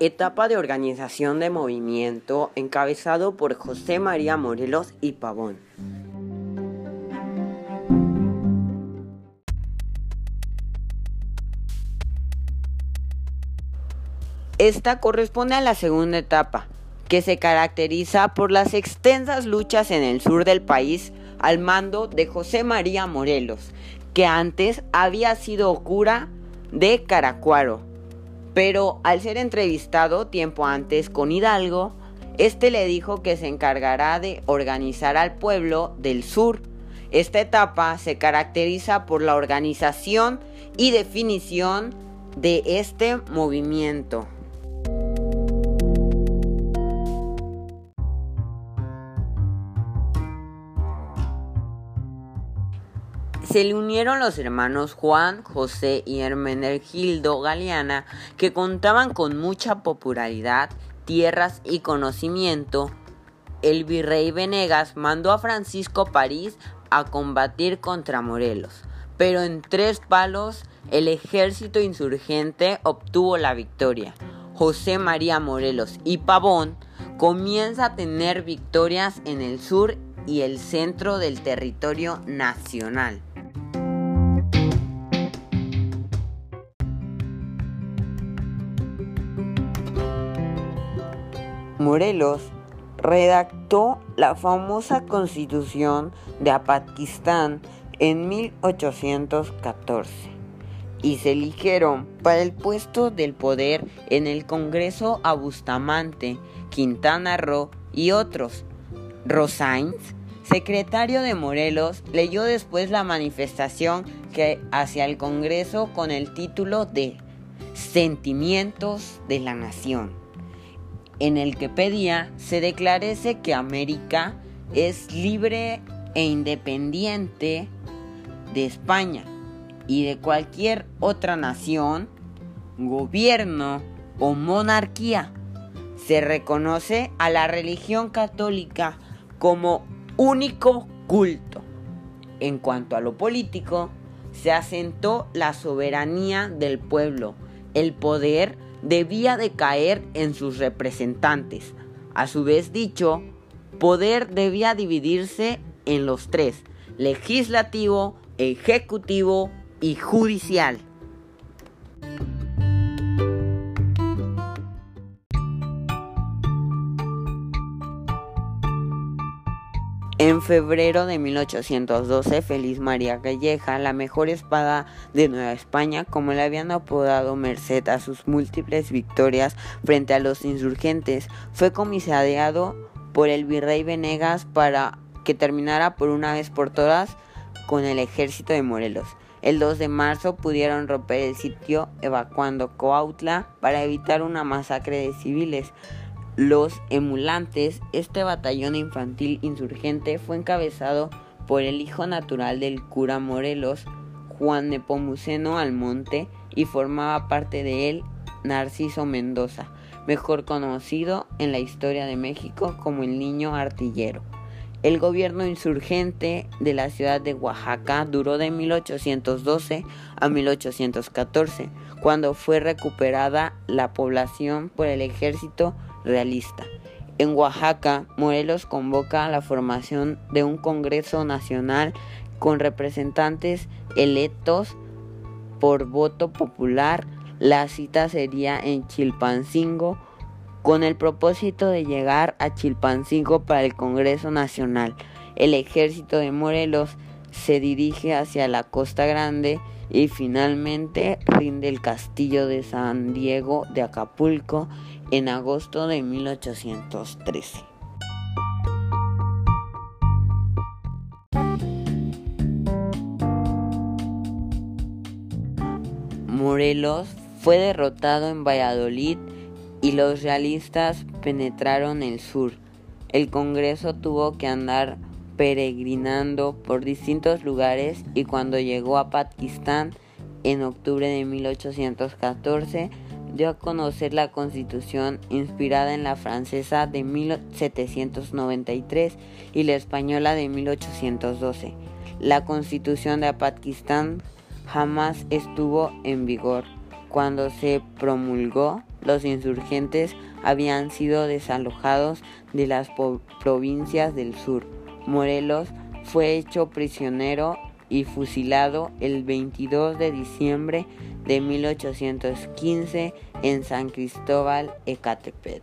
Etapa de organización de movimiento encabezado por José María Morelos y Pavón. Esta corresponde a la segunda etapa, que se caracteriza por las extensas luchas en el sur del país al mando de José María Morelos, que antes había sido cura de Caracuaro. Pero al ser entrevistado tiempo antes con Hidalgo, este le dijo que se encargará de organizar al pueblo del sur. Esta etapa se caracteriza por la organización y definición de este movimiento. Se le unieron los hermanos Juan, José y Hermenegildo Galeana, que contaban con mucha popularidad, tierras y conocimiento. El virrey Venegas mandó a Francisco París a combatir contra Morelos, pero en tres palos el ejército insurgente obtuvo la victoria. José María Morelos y Pavón comienza a tener victorias en el sur y el centro del territorio nacional. Morelos redactó la famosa constitución de Apatquistán en 1814 y se eligieron para el puesto del poder en el Congreso a Bustamante, Quintana Roo y otros. Rosains, secretario de Morelos, leyó después la manifestación que hacia el Congreso con el título de Sentimientos de la Nación en el que pedía se declarase que América es libre e independiente de España y de cualquier otra nación, gobierno o monarquía. Se reconoce a la religión católica como único culto. En cuanto a lo político, se asentó la soberanía del pueblo, el poder debía de caer en sus representantes. A su vez dicho, poder debía dividirse en los tres, legislativo, ejecutivo y judicial. En febrero de 1812, Feliz María Galleja, la mejor espada de Nueva España, como le habían apodado merced a sus múltiples victorias frente a los insurgentes, fue comisariado por el virrey Venegas para que terminara por una vez por todas con el ejército de Morelos. El 2 de marzo pudieron romper el sitio evacuando Coautla para evitar una masacre de civiles. Los emulantes, este batallón infantil insurgente fue encabezado por el hijo natural del cura Morelos, Juan Nepomuceno Almonte, y formaba parte de él Narciso Mendoza, mejor conocido en la historia de México como el niño artillero. El gobierno insurgente de la ciudad de Oaxaca duró de 1812 a 1814, cuando fue recuperada la población por el ejército realista. En Oaxaca, Morelos convoca a la formación de un Congreso Nacional con representantes electos por voto popular. La cita sería en Chilpancingo con el propósito de llegar a Chilpancingo para el Congreso Nacional. El ejército de Morelos se dirige hacia la Costa Grande y finalmente rinde el castillo de San Diego de Acapulco en agosto de 1813. Morelos fue derrotado en Valladolid y los realistas penetraron el sur. El Congreso tuvo que andar peregrinando por distintos lugares y cuando llegó a Pakistán en octubre de 1814 dio a conocer la constitución inspirada en la francesa de 1793 y la española de 1812. La constitución de Pakistán jamás estuvo en vigor. Cuando se promulgó, los insurgentes habían sido desalojados de las provincias del sur. Morelos fue hecho prisionero y fusilado el 22 de diciembre de 1815 en San Cristóbal, Ecatepec.